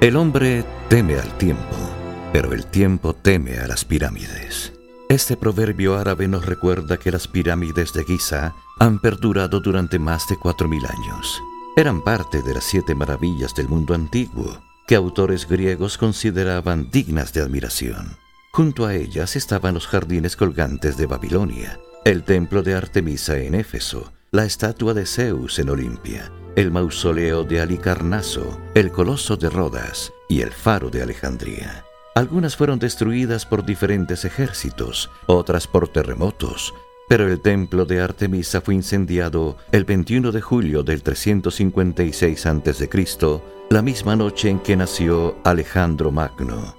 El hombre teme al tiempo, pero el tiempo teme a las pirámides. Este proverbio árabe nos recuerda que las pirámides de Giza han perdurado durante más de 4.000 años. Eran parte de las siete maravillas del mundo antiguo, que autores griegos consideraban dignas de admiración. Junto a ellas estaban los jardines colgantes de Babilonia, el templo de Artemisa en Éfeso, la estatua de Zeus en Olimpia, el mausoleo de Alicarnaso, el coloso de Rodas y el faro de Alejandría. Algunas fueron destruidas por diferentes ejércitos, otras por terremotos, pero el templo de Artemisa fue incendiado el 21 de julio del 356 a.C., la misma noche en que nació Alejandro Magno.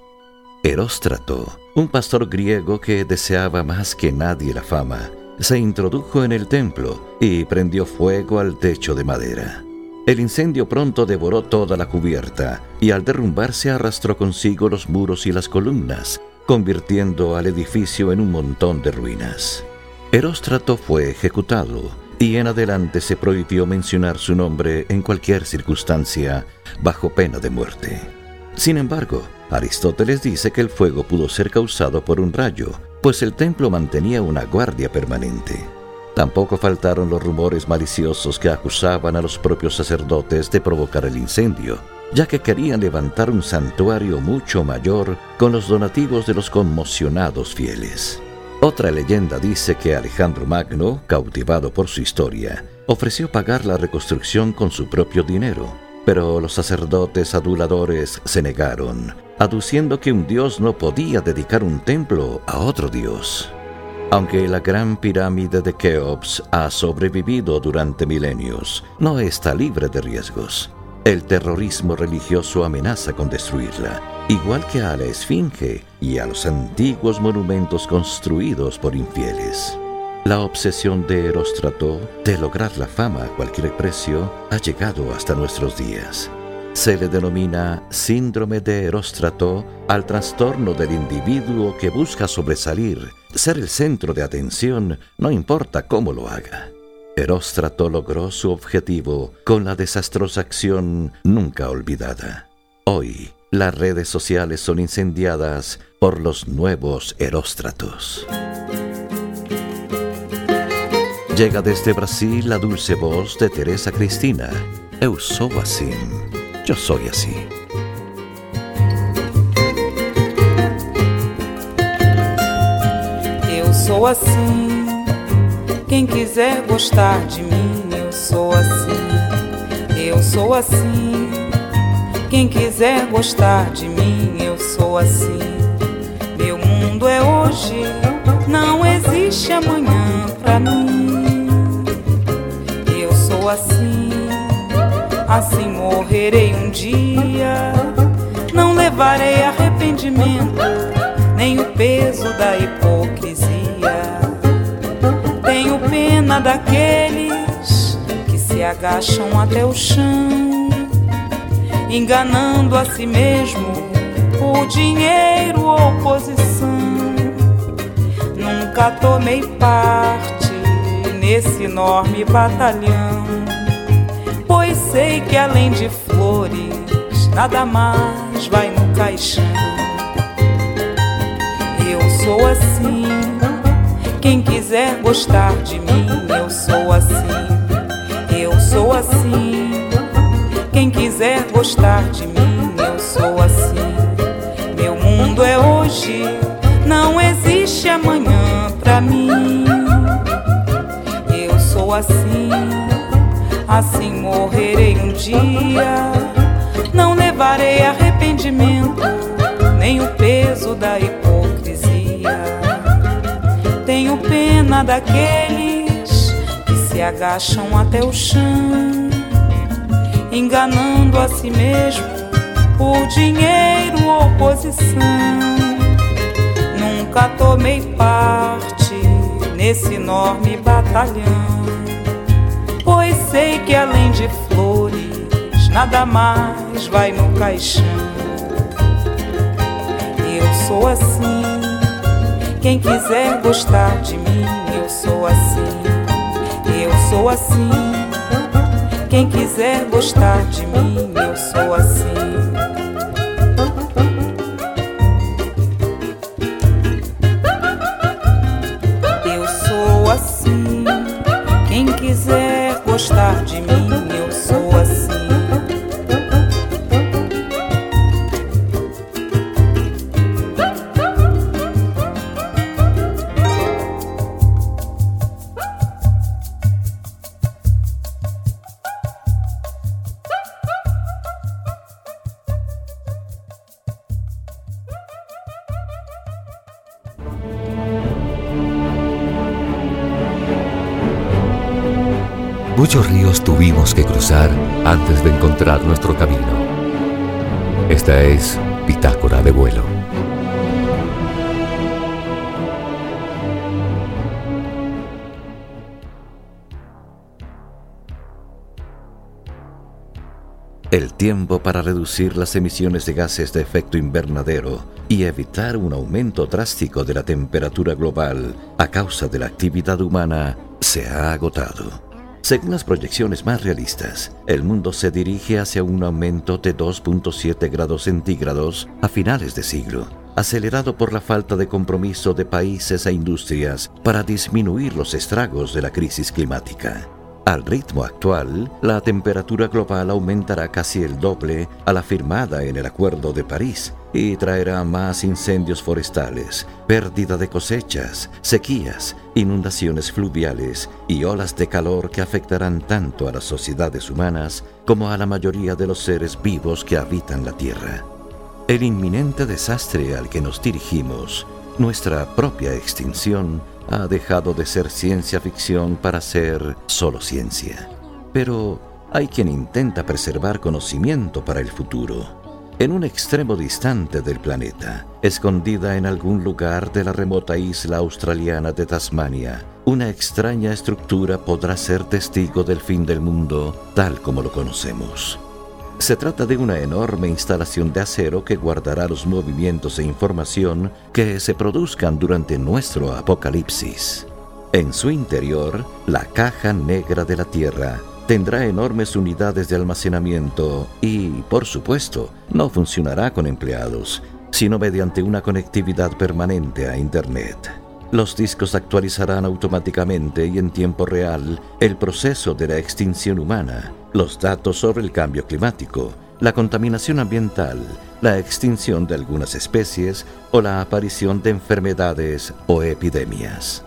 Heróstrato, un pastor griego que deseaba más que nadie la fama, se introdujo en el templo y prendió fuego al techo de madera. El incendio pronto devoró toda la cubierta y al derrumbarse arrastró consigo los muros y las columnas, convirtiendo al edificio en un montón de ruinas. Heróstrato fue ejecutado y en adelante se prohibió mencionar su nombre en cualquier circunstancia bajo pena de muerte. Sin embargo, Aristóteles dice que el fuego pudo ser causado por un rayo, pues el templo mantenía una guardia permanente. Tampoco faltaron los rumores maliciosos que acusaban a los propios sacerdotes de provocar el incendio, ya que querían levantar un santuario mucho mayor con los donativos de los conmocionados fieles. Otra leyenda dice que Alejandro Magno, cautivado por su historia, ofreció pagar la reconstrucción con su propio dinero, pero los sacerdotes aduladores se negaron, aduciendo que un dios no podía dedicar un templo a otro dios. Aunque la gran pirámide de Keops ha sobrevivido durante milenios, no está libre de riesgos. El terrorismo religioso amenaza con destruirla, igual que a la Esfinge y a los antiguos monumentos construidos por infieles. La obsesión de Heróstrato de lograr la fama a cualquier precio ha llegado hasta nuestros días. Se le denomina síndrome de Heróstrato al trastorno del individuo que busca sobresalir, ser el centro de atención, no importa cómo lo haga. Heróstrato logró su objetivo con la desastrosa acción nunca olvidada. Hoy, las redes sociales son incendiadas por los nuevos Heróstratos. Llega desde Brasil la dulce voz de Teresa Cristina. Eu sou assim. Yo soy así. Eu sou assim. Quem quiser gostar de mim, eu sou assim. Eu sou assim. Quem quiser gostar de mim, eu sou assim. Meu mundo é hoje, não existe amanhã pra mim assim, assim morrerei um dia. Não levarei arrependimento, nem o peso da hipocrisia. Tenho pena daqueles que se agacham até o chão, enganando a si mesmo por dinheiro ou posição. Nunca tomei parte nesse enorme batalhão sei que além de flores, nada mais vai no caixão. Eu sou assim, quem quiser gostar de mim, eu sou assim. Eu sou assim, quem quiser gostar de mim, eu sou assim. Meu mundo é hoje, não existe amanhã pra mim. Eu sou assim assim morrerei um dia. Não levarei arrependimento, nem o peso da hipocrisia. Tenho pena daqueles que se agacham até o chão, enganando a si mesmo por dinheiro ou posição. Nunca tomei parte nesse enorme batalhão, que além de flores, nada mais vai no caixão. Eu sou assim, quem quiser gostar de mim, eu sou assim, eu sou assim. Quem quiser gostar de mim, eu sou assim. Gostar de mim, Muchos ríos tuvimos que cruzar antes de encontrar nuestro camino. Esta es Bitácora de vuelo. El tiempo para reducir las emisiones de gases de efecto invernadero y evitar un aumento drástico de la temperatura global a causa de la actividad humana se ha agotado. Según las proyecciones más realistas, el mundo se dirige hacia un aumento de 2.7 grados centígrados a finales de siglo, acelerado por la falta de compromiso de países e industrias para disminuir los estragos de la crisis climática. Al ritmo actual, la temperatura global aumentará casi el doble a la firmada en el Acuerdo de París y traerá más incendios forestales, pérdida de cosechas, sequías, inundaciones fluviales y olas de calor que afectarán tanto a las sociedades humanas como a la mayoría de los seres vivos que habitan la Tierra. El inminente desastre al que nos dirigimos, nuestra propia extinción, ha dejado de ser ciencia ficción para ser solo ciencia. Pero hay quien intenta preservar conocimiento para el futuro. En un extremo distante del planeta, escondida en algún lugar de la remota isla australiana de Tasmania, una extraña estructura podrá ser testigo del fin del mundo tal como lo conocemos. Se trata de una enorme instalación de acero que guardará los movimientos e información que se produzcan durante nuestro apocalipsis. En su interior, la caja negra de la Tierra tendrá enormes unidades de almacenamiento y, por supuesto, no funcionará con empleados, sino mediante una conectividad permanente a Internet. Los discos actualizarán automáticamente y en tiempo real el proceso de la extinción humana, los datos sobre el cambio climático, la contaminación ambiental, la extinción de algunas especies o la aparición de enfermedades o epidemias.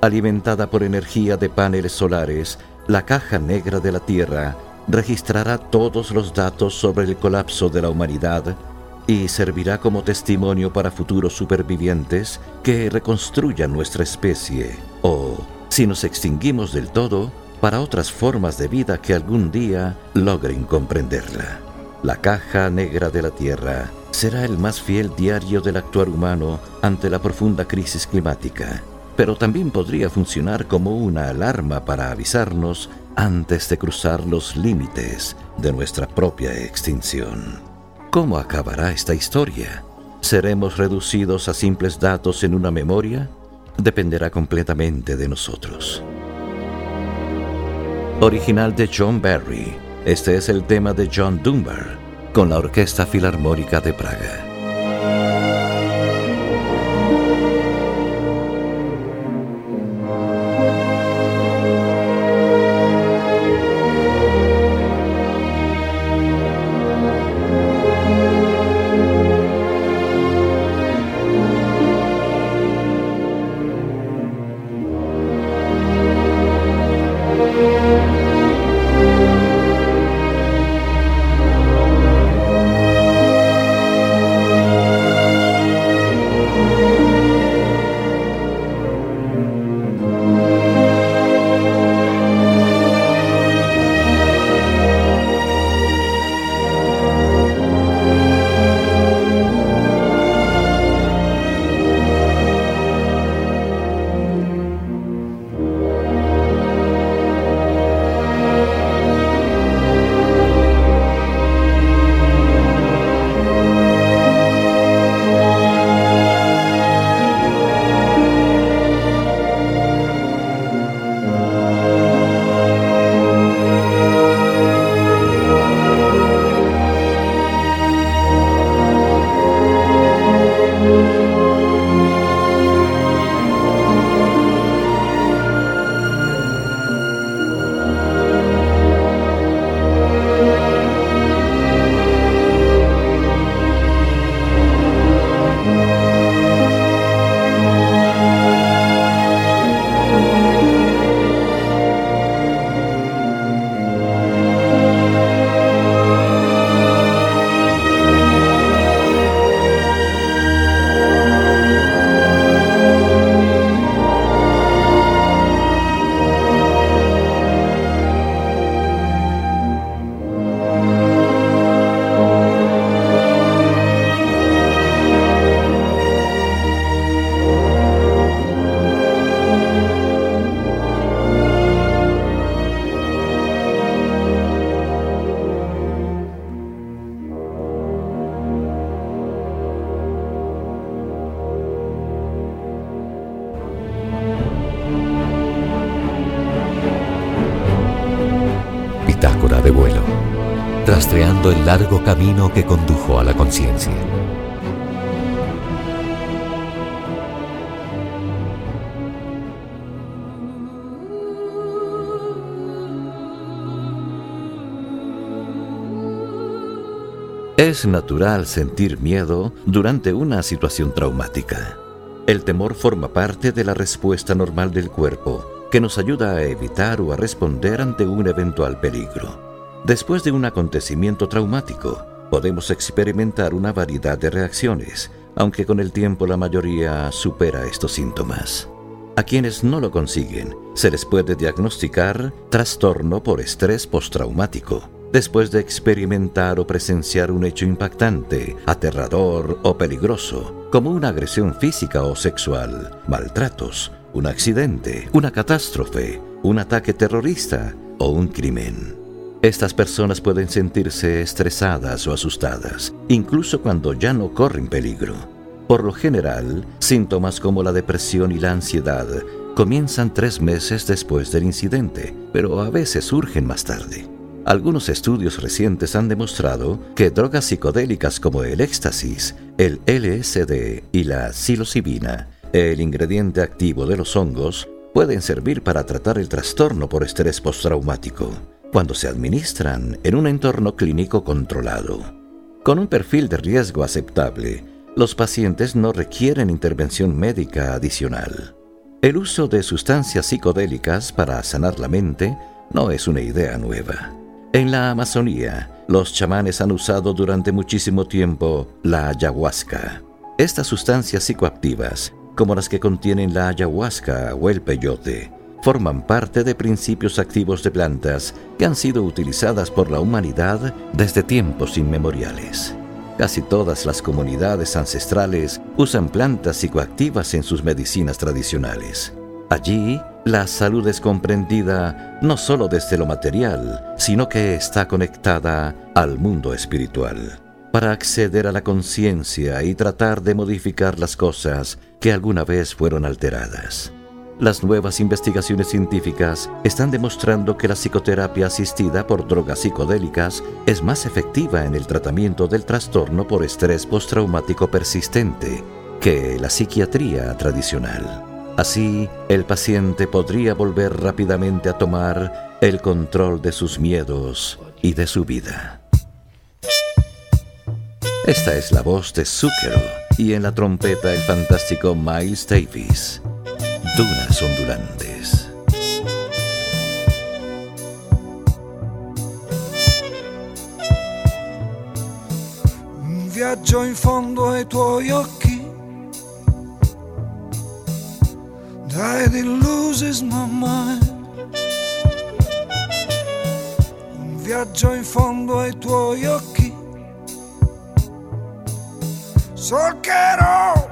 Alimentada por energía de paneles solares, la caja negra de la Tierra registrará todos los datos sobre el colapso de la humanidad y servirá como testimonio para futuros supervivientes que reconstruyan nuestra especie o, si nos extinguimos del todo, para otras formas de vida que algún día logren comprenderla. La caja negra de la Tierra será el más fiel diario del actuar humano ante la profunda crisis climática, pero también podría funcionar como una alarma para avisarnos antes de cruzar los límites de nuestra propia extinción. ¿Cómo acabará esta historia? ¿Seremos reducidos a simples datos en una memoria? Dependerá completamente de nosotros. Original de John Barry. Este es el tema de John Dunbar con la Orquesta Filarmónica de Praga. Bitácora de vuelo, rastreando el largo camino que condujo a la conciencia. Es natural sentir miedo durante una situación traumática. El temor forma parte de la respuesta normal del cuerpo, que nos ayuda a evitar o a responder ante un eventual peligro. Después de un acontecimiento traumático, podemos experimentar una variedad de reacciones, aunque con el tiempo la mayoría supera estos síntomas. A quienes no lo consiguen, se les puede diagnosticar trastorno por estrés postraumático después de experimentar o presenciar un hecho impactante, aterrador o peligroso, como una agresión física o sexual, maltratos, un accidente, una catástrofe, un ataque terrorista o un crimen. Estas personas pueden sentirse estresadas o asustadas, incluso cuando ya no corren peligro. Por lo general, síntomas como la depresión y la ansiedad comienzan tres meses después del incidente, pero a veces surgen más tarde. Algunos estudios recientes han demostrado que drogas psicodélicas como el éxtasis, el LSD y la psilocibina, el ingrediente activo de los hongos, pueden servir para tratar el trastorno por estrés postraumático cuando se administran en un entorno clínico controlado. Con un perfil de riesgo aceptable, los pacientes no requieren intervención médica adicional. El uso de sustancias psicodélicas para sanar la mente no es una idea nueva. En la Amazonía, los chamanes han usado durante muchísimo tiempo la ayahuasca. Estas sustancias psicoactivas, como las que contienen la ayahuasca o el peyote, forman parte de principios activos de plantas que han sido utilizadas por la humanidad desde tiempos inmemoriales. Casi todas las comunidades ancestrales usan plantas psicoactivas en sus medicinas tradicionales. Allí, la salud es comprendida no solo desde lo material, sino que está conectada al mundo espiritual, para acceder a la conciencia y tratar de modificar las cosas que alguna vez fueron alteradas. Las nuevas investigaciones científicas están demostrando que la psicoterapia asistida por drogas psicodélicas es más efectiva en el tratamiento del trastorno por estrés postraumático persistente que la psiquiatría tradicional. Así, el paciente podría volver rápidamente a tomar el control de sus miedos y de su vida. Esta es la voz de Zucchero y en la trompeta el fantástico Miles Davis. Dunas ondulantes. Viaggio in fondo ai tuoi occhi and loses my mind. Un viaggio in fondo ai tuoi occhi. Solcherò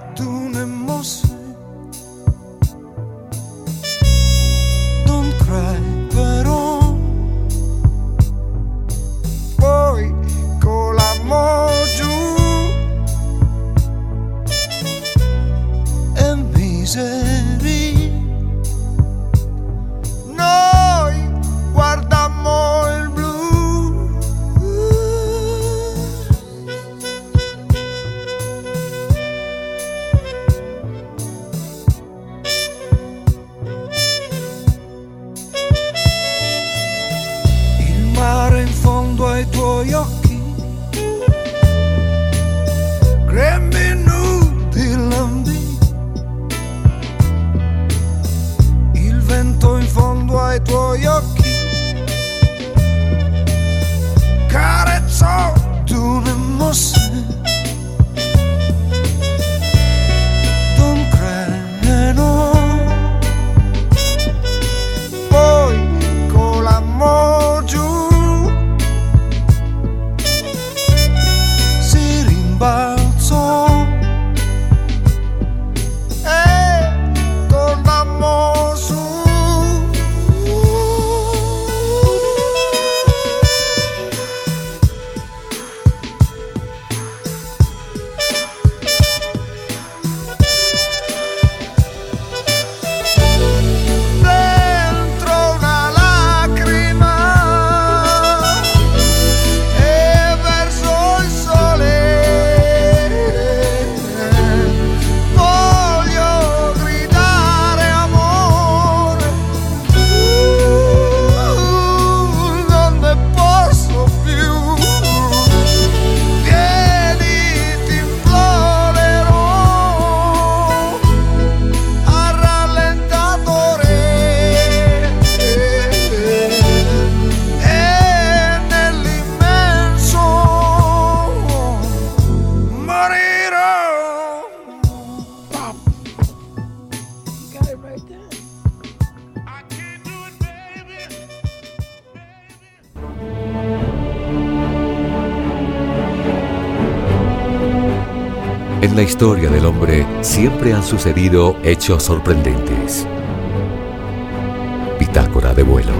En la historia del hombre siempre han sucedido hechos sorprendentes. Bitácora de vuelo.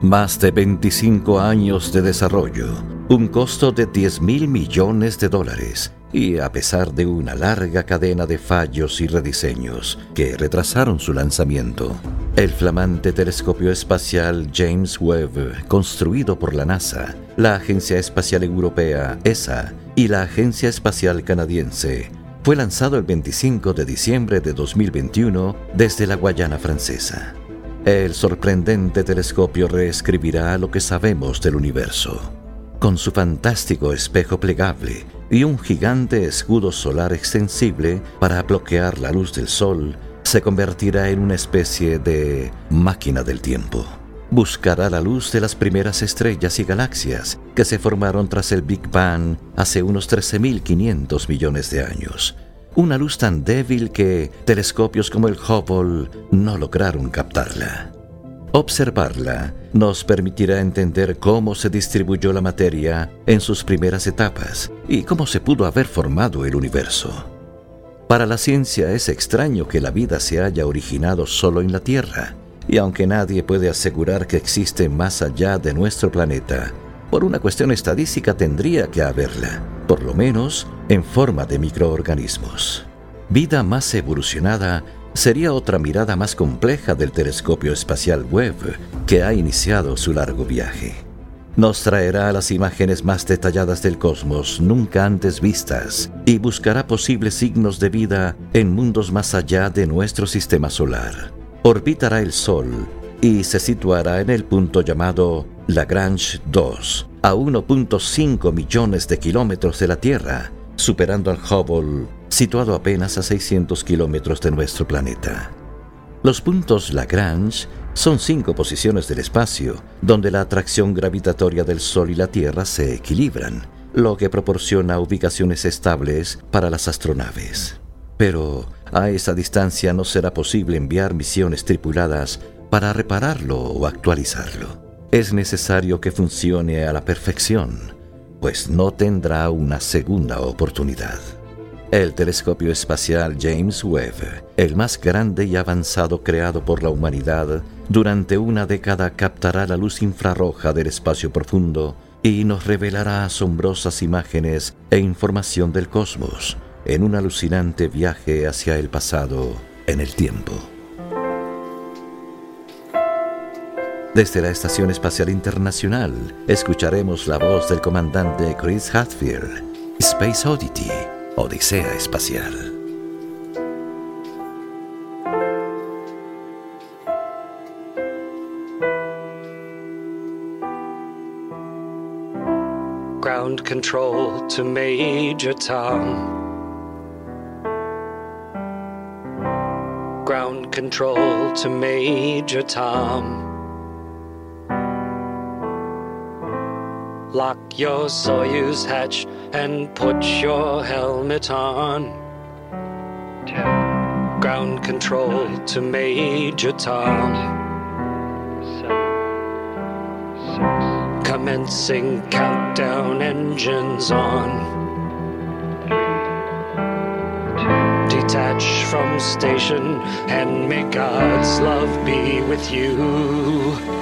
Más de 25 años de desarrollo, un costo de 10 mil millones de dólares y a pesar de una larga cadena de fallos y rediseños que retrasaron su lanzamiento, el flamante telescopio espacial James Webb, construido por la NASA, la Agencia Espacial Europea, ESA, y la Agencia Espacial Canadiense, fue lanzado el 25 de diciembre de 2021 desde la Guayana Francesa. El sorprendente telescopio reescribirá lo que sabemos del universo. Con su fantástico espejo plegable y un gigante escudo solar extensible para bloquear la luz del sol, se convertirá en una especie de máquina del tiempo. Buscará la luz de las primeras estrellas y galaxias que se formaron tras el Big Bang hace unos 13.500 millones de años una luz tan débil que telescopios como el Hubble no lograron captarla. Observarla nos permitirá entender cómo se distribuyó la materia en sus primeras etapas y cómo se pudo haber formado el universo. Para la ciencia es extraño que la vida se haya originado solo en la Tierra, y aunque nadie puede asegurar que existe más allá de nuestro planeta, por una cuestión estadística tendría que haberla, por lo menos en forma de microorganismos. Vida más evolucionada sería otra mirada más compleja del telescopio espacial Webb que ha iniciado su largo viaje. Nos traerá las imágenes más detalladas del cosmos nunca antes vistas y buscará posibles signos de vida en mundos más allá de nuestro sistema solar. Orbitará el Sol y se situará en el punto llamado Lagrange 2, a 1.5 millones de kilómetros de la Tierra, superando al Hubble, situado apenas a 600 kilómetros de nuestro planeta. Los puntos Lagrange son cinco posiciones del espacio donde la atracción gravitatoria del Sol y la Tierra se equilibran, lo que proporciona ubicaciones estables para las astronaves. Pero a esa distancia no será posible enviar misiones tripuladas para repararlo o actualizarlo. Es necesario que funcione a la perfección, pues no tendrá una segunda oportunidad. El telescopio espacial James Webb, el más grande y avanzado creado por la humanidad, durante una década captará la luz infrarroja del espacio profundo y nos revelará asombrosas imágenes e información del cosmos en un alucinante viaje hacia el pasado en el tiempo. Desde la Estación Espacial Internacional escucharemos la voz del comandante Chris Hadfield, Space Oddity, Odisea Espacial. Ground control to Major Tom. Ground control to Major Tom. Lock your Soyuz hatch and put your helmet on. Ten. Ground control nine, to Major Tom. Eight, seven, six, Commencing countdown engines on. Three, two, Detach from station and may God's love be with you.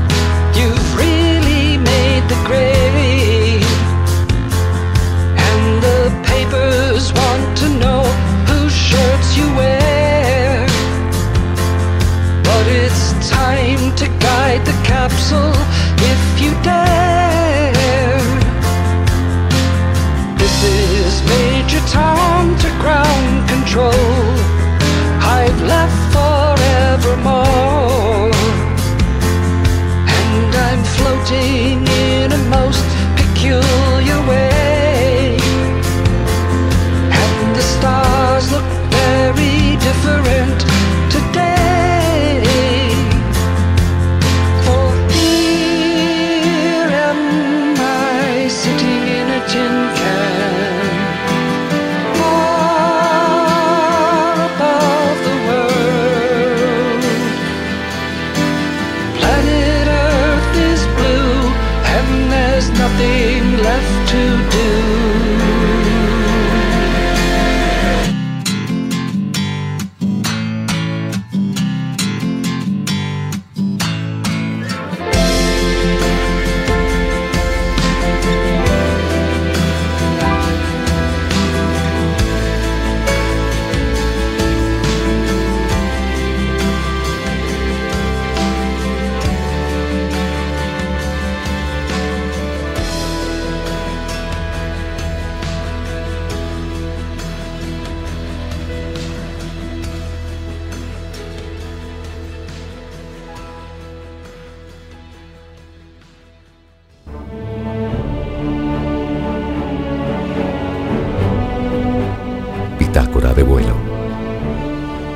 nothing left to do.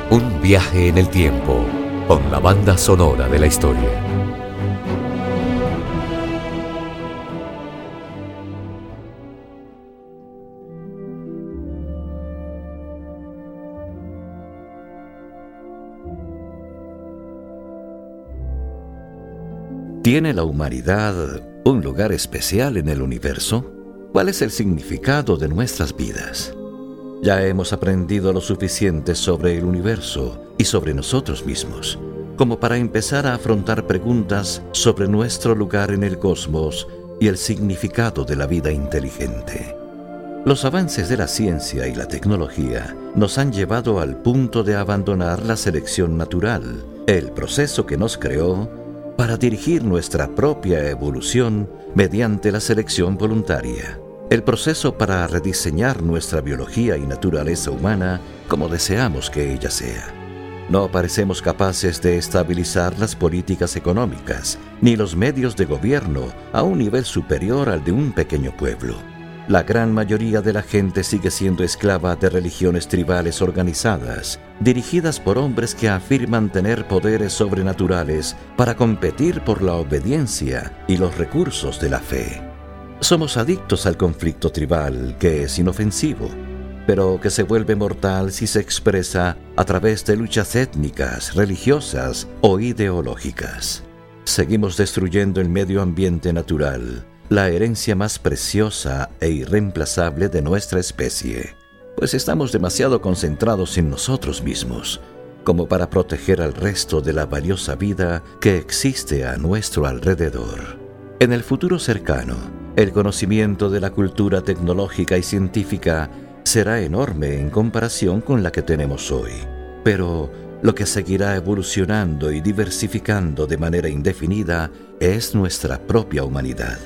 Un viaje en el tiempo con la banda sonora de la historia. ¿Tiene la humanidad un lugar especial en el universo? ¿Cuál es el significado de nuestras vidas? Ya hemos aprendido lo suficiente sobre el universo y sobre nosotros mismos, como para empezar a afrontar preguntas sobre nuestro lugar en el cosmos y el significado de la vida inteligente. Los avances de la ciencia y la tecnología nos han llevado al punto de abandonar la selección natural, el proceso que nos creó para dirigir nuestra propia evolución mediante la selección voluntaria, el proceso para rediseñar nuestra biología y naturaleza humana como deseamos que ella sea. No parecemos capaces de estabilizar las políticas económicas ni los medios de gobierno a un nivel superior al de un pequeño pueblo. La gran mayoría de la gente sigue siendo esclava de religiones tribales organizadas, dirigidas por hombres que afirman tener poderes sobrenaturales para competir por la obediencia y los recursos de la fe. Somos adictos al conflicto tribal, que es inofensivo, pero que se vuelve mortal si se expresa a través de luchas étnicas, religiosas o ideológicas. Seguimos destruyendo el medio ambiente natural, la herencia más preciosa e irreemplazable de nuestra especie, pues estamos demasiado concentrados en nosotros mismos como para proteger al resto de la valiosa vida que existe a nuestro alrededor. En el futuro cercano, el conocimiento de la cultura tecnológica y científica será enorme en comparación con la que tenemos hoy, pero lo que seguirá evolucionando y diversificando de manera indefinida es nuestra propia humanidad.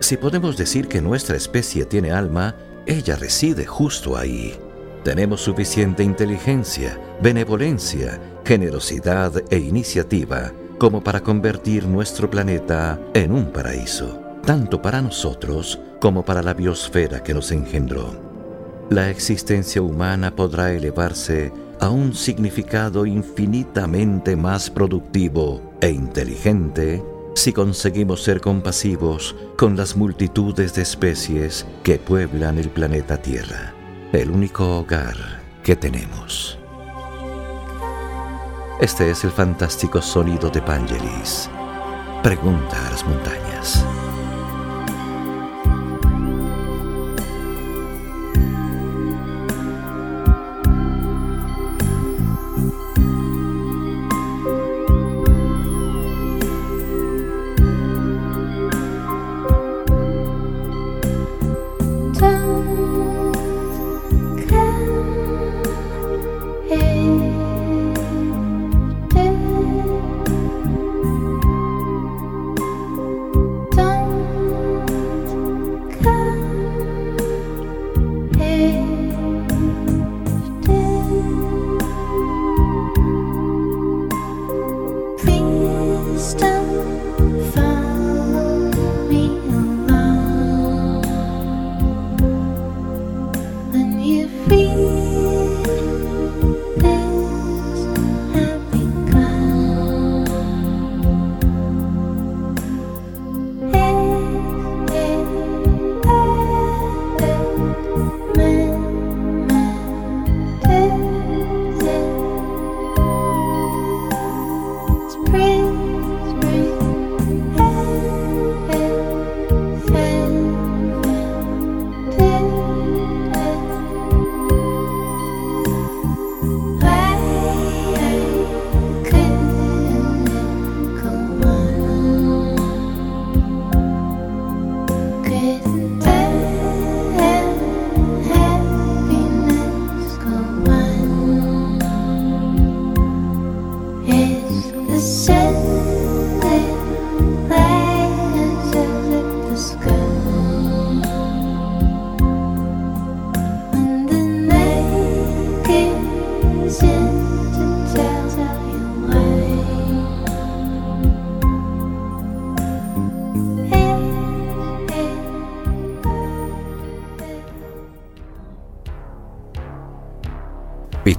Si podemos decir que nuestra especie tiene alma, ella reside justo ahí. Tenemos suficiente inteligencia, benevolencia, generosidad e iniciativa como para convertir nuestro planeta en un paraíso, tanto para nosotros como para la biosfera que nos engendró. La existencia humana podrá elevarse a un significado infinitamente más productivo e inteligente si conseguimos ser compasivos con las multitudes de especies que pueblan el planeta Tierra, el único hogar que tenemos. Este es el fantástico sonido de Pangelis. Pregunta a las montañas. 冰